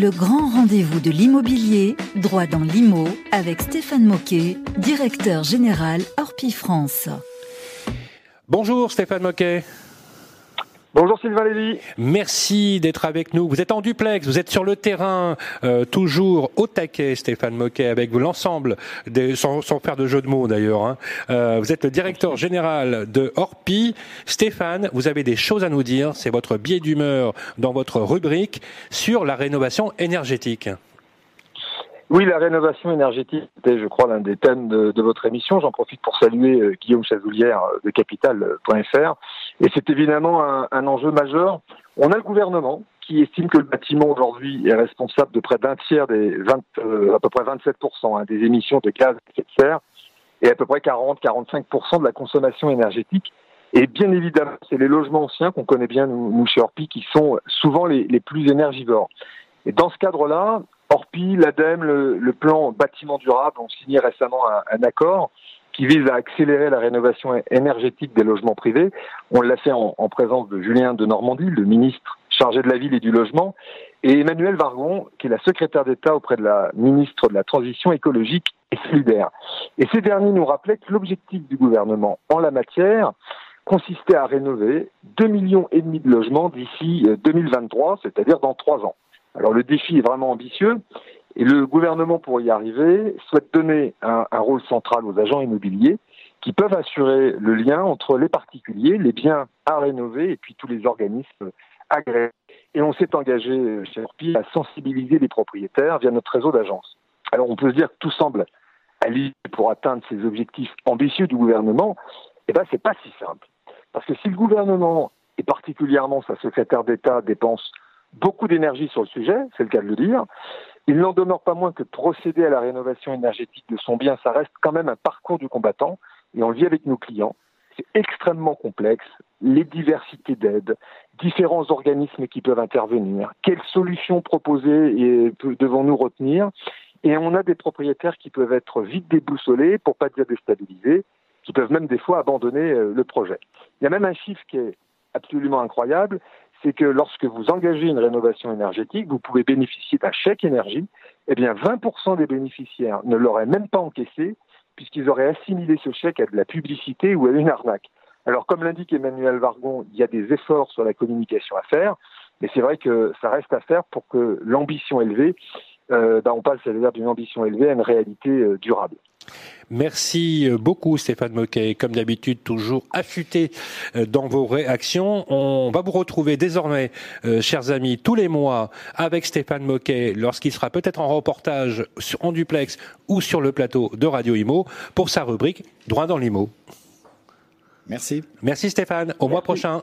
Le grand rendez-vous de l'immobilier, droit dans l'IMO, avec Stéphane Moquet, directeur général Orpi France. Bonjour Stéphane Moquet. Bonjour Sylvain Lévy. Merci d'être avec nous. Vous êtes en duplex, vous êtes sur le terrain, euh, toujours au taquet, Stéphane Moquet, avec vous l'ensemble, sans, sans, faire de jeu de mots d'ailleurs. Hein. Euh, vous êtes le directeur général de Orpi. Stéphane, vous avez des choses à nous dire. C'est votre biais d'humeur dans votre rubrique sur la rénovation énergétique. Oui, la rénovation énergétique était, je crois, l'un des thèmes de, votre émission. J'en profite pour saluer euh, Guillaume Chazoulière euh, de Capital.fr. Et c'est évidemment un, enjeu majeur. On a le gouvernement qui estime que le bâtiment aujourd'hui est responsable de près d'un tiers des 20, euh, à peu près 27% hein, des émissions de gaz à effet de serre et à peu près 40-45% de la consommation énergétique. Et bien évidemment, c'est les logements anciens qu'on connaît bien, nous, chez Orpi, qui sont souvent les plus énergivores. Et dans ce cadre-là, Orpi, l'ADEME, le, plan bâtiment durable ont signé récemment un, accord qui vise à accélérer la rénovation énergétique des logements privés. On l'a fait en, en, présence de Julien de Normandie, le ministre chargé de la ville et du logement, et Emmanuel Vargon, qui est la secrétaire d'État auprès de la ministre de la Transition écologique et solidaire. Et ces derniers nous rappelaient que l'objectif du gouvernement en la matière consistait à rénover 2 millions et demi de logements d'ici 2023, c'est-à-dire dans trois ans. Alors le défi est vraiment ambitieux et le gouvernement, pour y arriver, souhaite donner un, rôle central aux agents immobiliers qui peuvent assurer le lien entre les particuliers, les biens à rénover et puis tous les organismes agréés. Et on s'est engagé chez Orpi à sensibiliser les propriétaires via notre réseau d'agences. Alors on peut se dire que tout semble aller pour atteindre ces objectifs ambitieux du gouvernement. Eh ben c'est pas si simple. Parce que si le gouvernement et particulièrement sa secrétaire d'État dépense beaucoup d'énergie sur le sujet, c'est le cas de le dire. Il n'en demeure pas moins que procéder à la rénovation énergétique de son bien, ça reste quand même un parcours du combattant, et on le vit avec nos clients. C'est extrêmement complexe, les diversités d'aides, différents organismes qui peuvent intervenir, quelles solutions proposer devons-nous retenir? Et on a des propriétaires qui peuvent être vite déboussolés, pour pas dire déstabilisés, qui peuvent même des fois abandonner le projet. Il y a même un chiffre qui est absolument incroyable, c'est que lorsque vous engagez une rénovation énergétique, vous pouvez bénéficier d'un chèque énergie. Eh bien, 20% des bénéficiaires ne l'auraient même pas encaissé, puisqu'ils auraient assimilé ce chèque à de la publicité ou à une arnaque. Alors, comme l'indique Emmanuel Vargon, il y a des efforts sur la communication à faire, mais c'est vrai que ça reste à faire pour que l'ambition élevée, euh, bah on passe à dire d'une ambition élevée à une réalité euh, durable. Merci beaucoup Stéphane Moquet. Comme d'habitude, toujours affûté dans vos réactions. On va vous retrouver désormais, euh, chers amis, tous les mois avec Stéphane Moquet lorsqu'il sera peut-être en reportage en duplex ou sur le plateau de Radio Imo pour sa rubrique Droit dans l'Imo. Merci. Merci Stéphane. Au Merci. mois prochain.